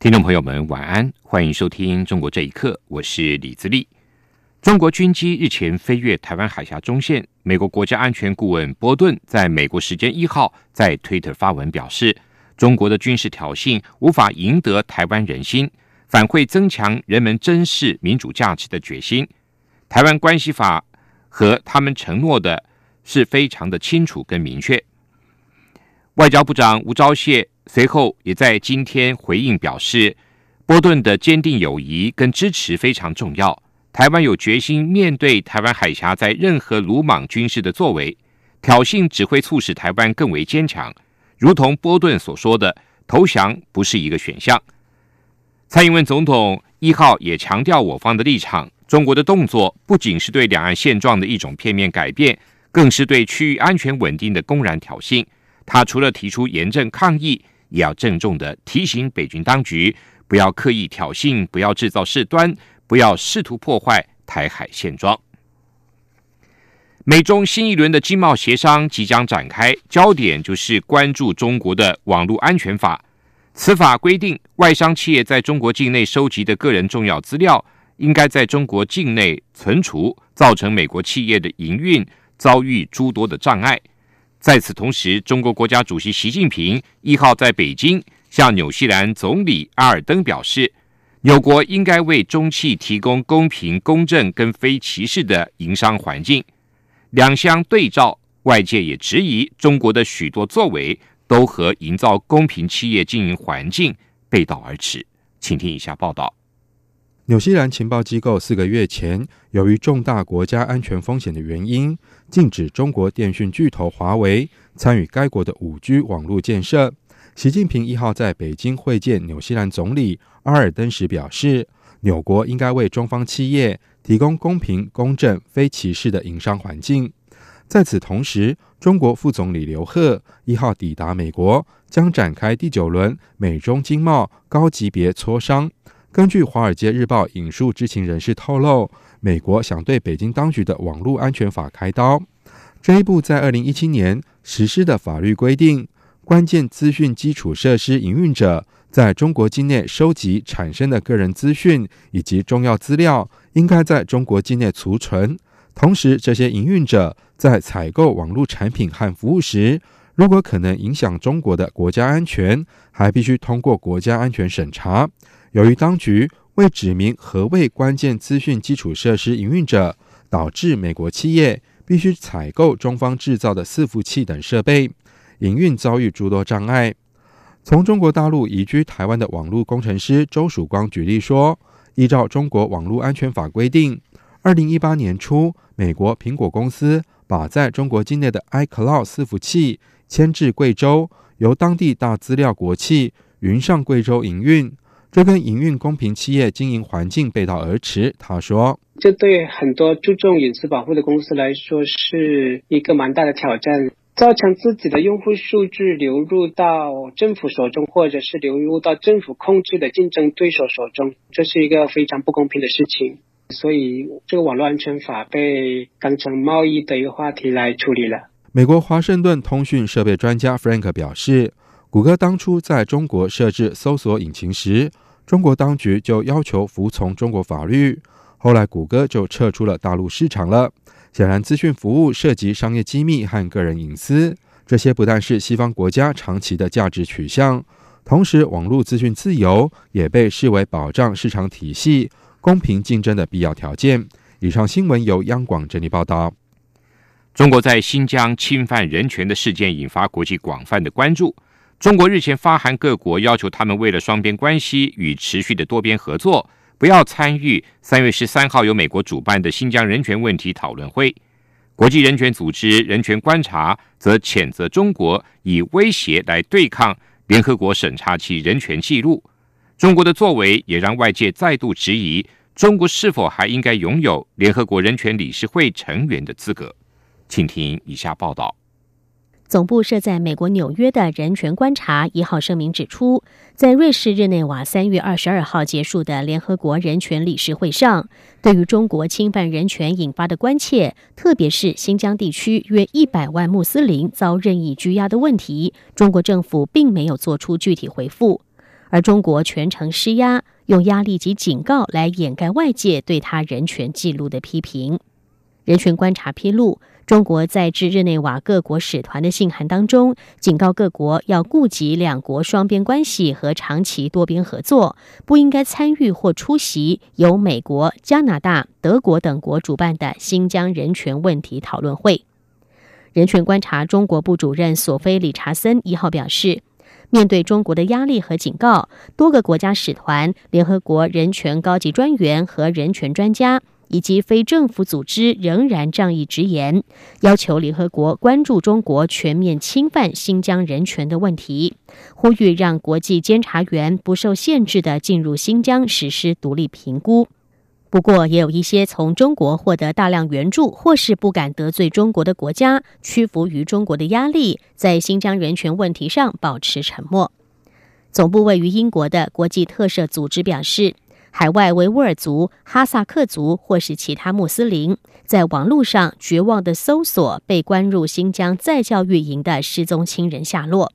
听众朋友们，晚安，欢迎收听《中国这一刻》，我是李自立。中国军机日前飞越台湾海峡中线，美国国家安全顾问波顿在美国时间一号在推特发文表示，中国的军事挑衅无法赢得台湾人心，反会增强人们珍视民主价值的决心。台湾关系法和他们承诺的是非常的清楚跟明确。外交部长吴钊燮。随后也在今天回应表示，波顿的坚定友谊跟支持非常重要。台湾有决心面对台湾海峡在任何鲁莽军事的作为，挑衅只会促使台湾更为坚强。如同波顿所说的，投降不是一个选项。蔡英文总统一号也强调我方的立场：中国的动作不仅是对两岸现状的一种片面改变，更是对区域安全稳定的公然挑衅。他除了提出严正抗议。也要郑重的提醒北京当局，不要刻意挑衅，不要制造事端，不要试图破坏台海现状。美中新一轮的经贸协商即将展开，焦点就是关注中国的网络安全法。此法规定，外商企业在中国境内收集的个人重要资料，应该在中国境内存储，造成美国企业的营运遭遇诸多的障碍。在此同时，中国国家主席习近平一号在北京向纽西兰总理阿尔登表示，纽国应该为中企提供公平、公正跟非歧视的营商环境。两相对照，外界也质疑中国的许多作为都和营造公平企业经营环境背道而驰。请听以下报道。纽西兰情报机构四个月前，由于重大国家安全风险的原因，禁止中国电讯巨头华为参与该国的五 G 网络建设。习近平一号在北京会见纽西兰总理阿尔登时表示，纽国应该为中方企业提供公平、公正、非歧视的营商环境。在此同时，中国副总理刘鹤一号抵达美国，将展开第九轮美中经贸高级别磋商。根据《华尔街日报》引述知情人士透露，美国想对北京当局的网络安全法开刀。这一部在二零一七年实施的法律规定，关键资讯基础设施营运者在中国境内收集产生的个人资讯以及重要资料，应该在中国境内储存。同时，这些营运者在采购网络产品和服务时，如果可能影响中国的国家安全，还必须通过国家安全审查。由于当局未指明何谓关键资讯基础设施营运者，导致美国企业必须采购中方制造的伺服器等设备，营运遭遇诸多障碍。从中国大陆移居台湾的网络工程师周曙光举例说，依照中国网络安全法规定，二零一八年初，美国苹果公司把在中国境内的 iCloud 伺服器迁至贵州，由当地大资料国企云上贵州营运。这跟营运公平企业经营环境背道而驰。他说：“这对很多注重隐私保护的公司来说是一个蛮大的挑战，造成自己的用户数据流入到政府手中，或者是流入到政府控制的竞争对手手中，这是一个非常不公平的事情。所以，这个网络安全法被当成贸易的一个话题来处理了。”美国华盛顿通讯设备专家 Frank 表示。谷歌当初在中国设置搜索引擎时，中国当局就要求服从中国法律。后来，谷歌就撤出了大陆市场了。显然，资讯服务涉及商业机密和个人隐私，这些不但是西方国家长期的价值取向，同时，网络资讯自由也被视为保障市场体系公平竞争的必要条件。以上新闻由央广整理报道。中国在新疆侵犯人权的事件引发国际广泛的关注。中国日前发函各国，要求他们为了双边关系与持续的多边合作，不要参与三月十三号由美国主办的新疆人权问题讨论会。国际人权组织人权观察则谴责中国以威胁来对抗联合国审查其人权记录。中国的作为也让外界再度质疑，中国是否还应该拥有联合国人权理事会成员的资格？请听以下报道。总部设在美国纽约的人权观察一号声明指出，在瑞士日内瓦三月二十二号结束的联合国人权理事会上，对于中国侵犯人权引发的关切，特别是新疆地区约一百万穆斯林遭任意拘押的问题，中国政府并没有做出具体回复，而中国全程施压，用压力及警告来掩盖外界对他人权记录的批评。人权观察披露。中国在致日内瓦各国使团的信函当中，警告各国要顾及两国双边关系和长期多边合作，不应该参与或出席由美国、加拿大、德国等国主办的新疆人权问题讨论会。人权观察中国部主任索菲·理查森一号表示，面对中国的压力和警告，多个国家使团、联合国人权高级专员和人权专家。以及非政府组织仍然仗义直言，要求联合国关注中国全面侵犯新疆人权的问题，呼吁让国际监察员不受限制的进入新疆实施独立评估。不过，也有一些从中国获得大量援助或是不敢得罪中国的国家，屈服于中国的压力，在新疆人权问题上保持沉默。总部位于英国的国际特赦组织表示。海外维吾尔族、哈萨克族或是其他穆斯林，在网络上绝望的搜索被关入新疆再教育营的失踪亲人下落。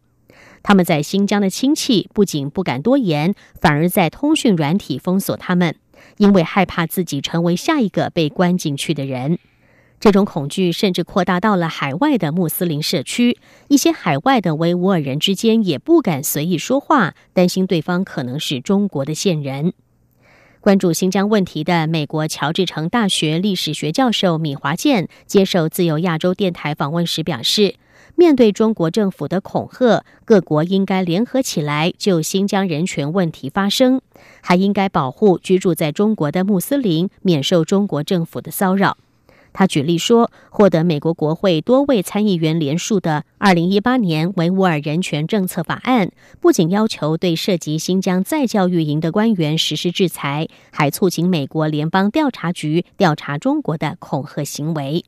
他们在新疆的亲戚不仅不敢多言，反而在通讯软体封锁他们，因为害怕自己成为下一个被关进去的人。这种恐惧甚至扩大到了海外的穆斯林社区，一些海外的维吾尔人之间也不敢随意说话，担心对方可能是中国的线人。关注新疆问题的美国乔治城大学历史学教授米华健接受自由亚洲电台访问时表示，面对中国政府的恐吓，各国应该联合起来就新疆人权问题发声，还应该保护居住在中国的穆斯林免受中国政府的骚扰。他举例说，获得美国国会多位参议员联署的二零一八年维吾尔人权政策法案，不仅要求对涉及新疆再教育营的官员实施制裁，还促请美国联邦调查局调查中国的恐吓行为。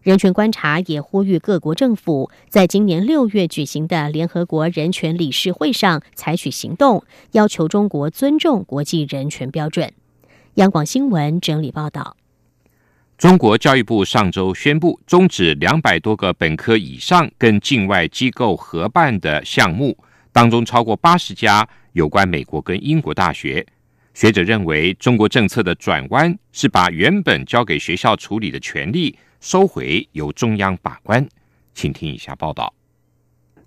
人权观察也呼吁各国政府在今年六月举行的联合国人权理事会上采取行动，要求中国尊重国际人权标准。央广新闻整理报道。中国教育部上周宣布终止两百多个本科以上跟境外机构合办的项目，当中超过八十家有关美国跟英国大学。学者认为，中国政策的转弯是把原本交给学校处理的权利收回，由中央把关。请听以下报道：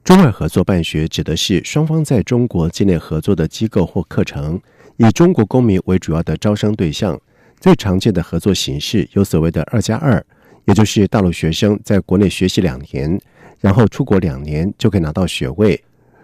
中外合作办学指的是双方在中国境内合作的机构或课程，以中国公民为主要的招生对象。最常见的合作形式有所谓的“二加二”，也就是大陆学生在国内学习两年，然后出国两年就可以拿到学位。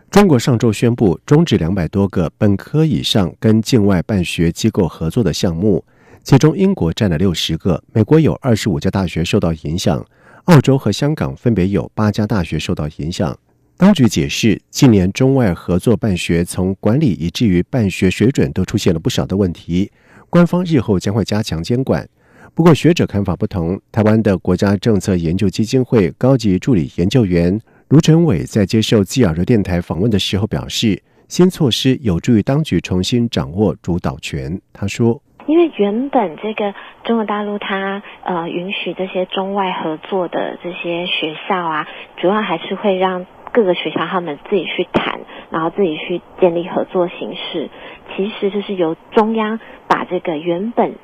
中国上周宣布终止两百多个本科以上跟境外办学机构合作的项目，其中英国占了六十个，美国有二十五家大学受到影响，澳洲和香港分别有八家大学受到影响。当局解释，近年中外合作办学从管理以至于办学水准都出现了不少的问题。官方日后将会加强监管，不过学者看法不同。台湾的国家政策研究基金会高级助理研究员卢成伟在接受自亚热电台访问的时候表示，新措施有助于当局重新掌握主导权。他说：“因为原本这个中国大陆它呃允许这些中外合作的这些学校啊，主要还是会让各个学校他们自己去谈，然后自己去建立合作形式。”其实就是由中央把这个原本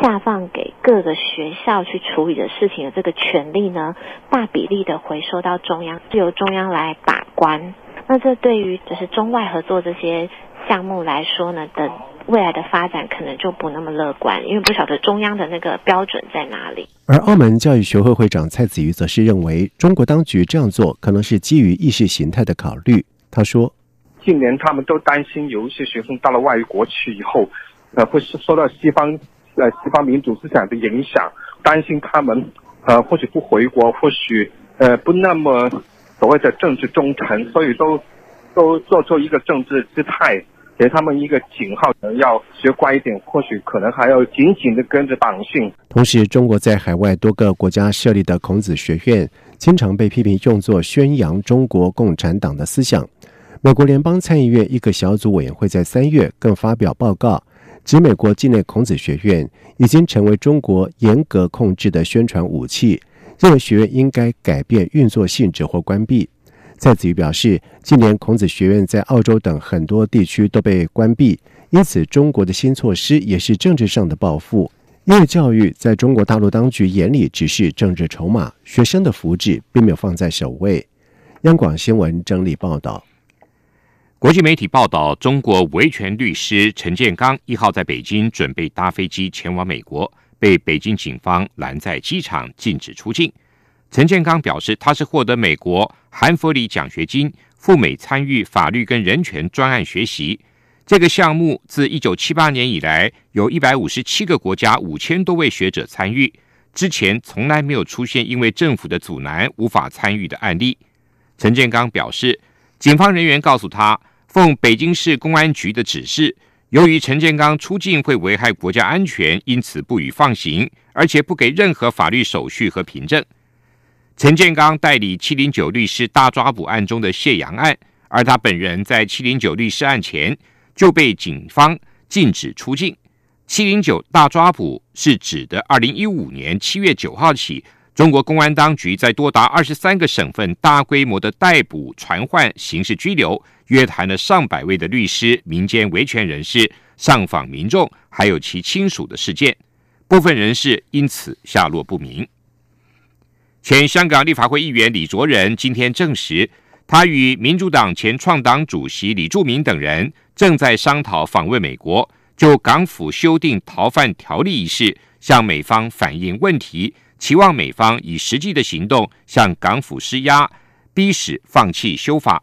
下放给各个学校去处理的事情的这个权利呢，大比例的回收到中央，是由中央来把关。那这对于就是中外合作这些项目来说呢，的未来的发展可能就不那么乐观，因为不晓得中央的那个标准在哪里。而澳门教育学会会长蔡子瑜则是认为，中国当局这样做可能是基于意识形态的考虑。他说。近年，他们都担心有一些学生到了外国去以后，呃，会受到西方，呃，西方民主思想的影响，担心他们，呃，或许不回国，或许，呃，不那么所谓的政治忠诚，所以都，都做出一个政治姿态，给他们一个警号，要学乖一点，或许可能还要紧紧的跟着党训。同时，中国在海外多个国家设立的孔子学院，经常被批评用作宣扬中国共产党的思想。美国联邦参议院一个小组委员会在三月更发表报告，指美国境内孔子学院已经成为中国严格控制的宣传武器，认为学院应该改变运作性质或关闭。蔡子瑜表示，近年孔子学院在澳洲等很多地区都被关闭，因此中国的新措施也是政治上的报复。因为教育在中国大陆当局眼里只是政治筹码，学生的福祉并没有放在首位。央广新闻整理报道。国际媒体报道，中国维权律师陈建刚一号在北京准备搭飞机前往美国，被北京警方拦在机场，禁止出境。陈建刚表示，他是获得美国韩佛里奖学金赴美参与法律跟人权专案学习。这个项目自一九七八年以来，有一百五十七个国家五千多位学者参与，之前从来没有出现因为政府的阻拦无法参与的案例。陈建刚表示，警方人员告诉他。奉北京市公安局的指示，由于陈建刚出境会危害国家安全，因此不予放行，而且不给任何法律手续和凭证。陈建刚代理七零九律师大抓捕案中的谢阳案，而他本人在七零九律师案前就被警方禁止出境。七零九大抓捕是指的二零一五年七月九号起。中国公安当局在多达二十三个省份大规模的逮捕、传唤、刑事拘留，约谈了上百位的律师、民间维权人士、上访民众，还有其亲属的事件。部分人士因此下落不明。前香港立法会议员李卓人今天证实，他与民主党前创党主席李柱铭等人正在商讨访问美国，就港府修订逃犯条例一事向美方反映问题。期望美方以实际的行动向港府施压，逼使放弃修法。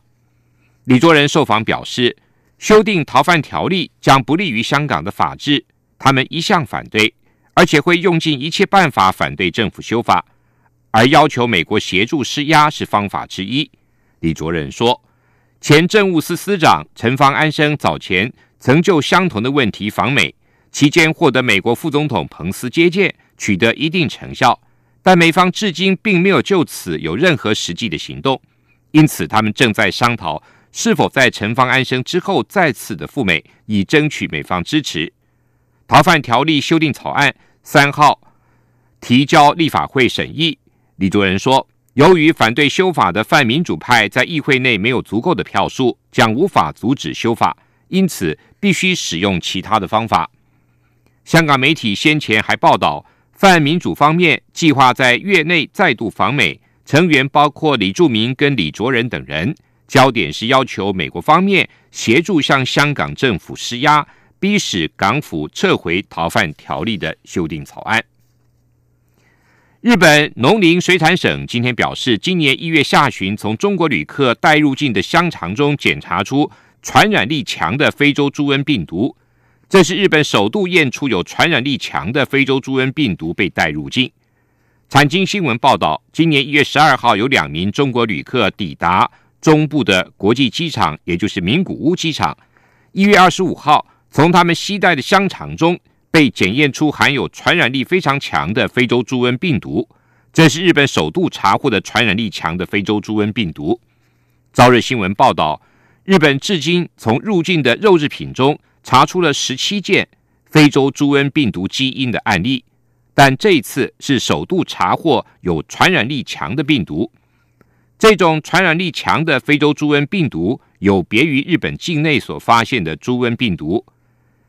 李卓人受访表示，修订逃犯条例将不利于香港的法治，他们一向反对，而且会用尽一切办法反对政府修法，而要求美国协助施压是方法之一。李卓人说，前政务司司长陈方安生早前曾就相同的问题访美，期间获得美国副总统彭斯接见，取得一定成效。但美方至今并没有就此有任何实际的行动，因此他们正在商讨是否在陈方安生之后再次的赴美，以争取美方支持。逃犯条例修订草案三号提交立法会审议。李卓人说，由于反对修法的泛民主派在议会内没有足够的票数，将无法阻止修法，因此必须使用其他的方法。香港媒体先前还报道。泛民主方面计划在月内再度访美，成员包括李柱铭跟李卓人等人。焦点是要求美国方面协助向香港政府施压，逼使港府撤回逃犯条例的修订草案。日本农林水产省今天表示，今年一月下旬从中国旅客带入境的香肠中检查出传染力强的非洲猪瘟病毒。这是日本首度验出有传染力强的非洲猪瘟病毒被带入境。产经新闻报道，今年一月十二号，有两名中国旅客抵达中部的国际机场，也就是名古屋机场。一月二十五号，从他们携带的香肠中被检验出含有传染力非常强的非洲猪瘟病毒。这是日本首度查获的传染力强的非洲猪瘟病毒。朝日新闻报道，日本至今从入境的肉制品中。查出了十七件非洲猪瘟病毒基因的案例，但这一次是首度查获有传染力强的病毒。这种传染力强的非洲猪瘟病毒有别于日本境内所发现的猪瘟病毒。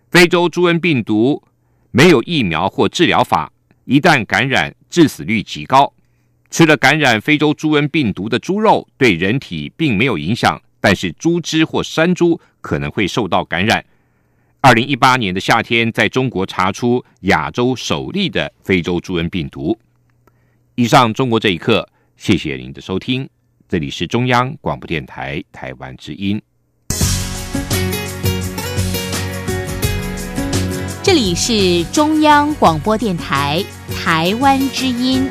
非洲猪瘟病毒没有疫苗或治疗法，一旦感染，致死率极高。吃了感染非洲猪瘟病毒的猪肉对人体并没有影响，但是猪只或山猪可能会受到感染。二零一八年的夏天，在中国查出亚洲首例的非洲猪瘟病毒。以上，中国这一刻，谢谢您的收听，这里是中央广播电台台湾之音。这里是中央广播电台台湾之音。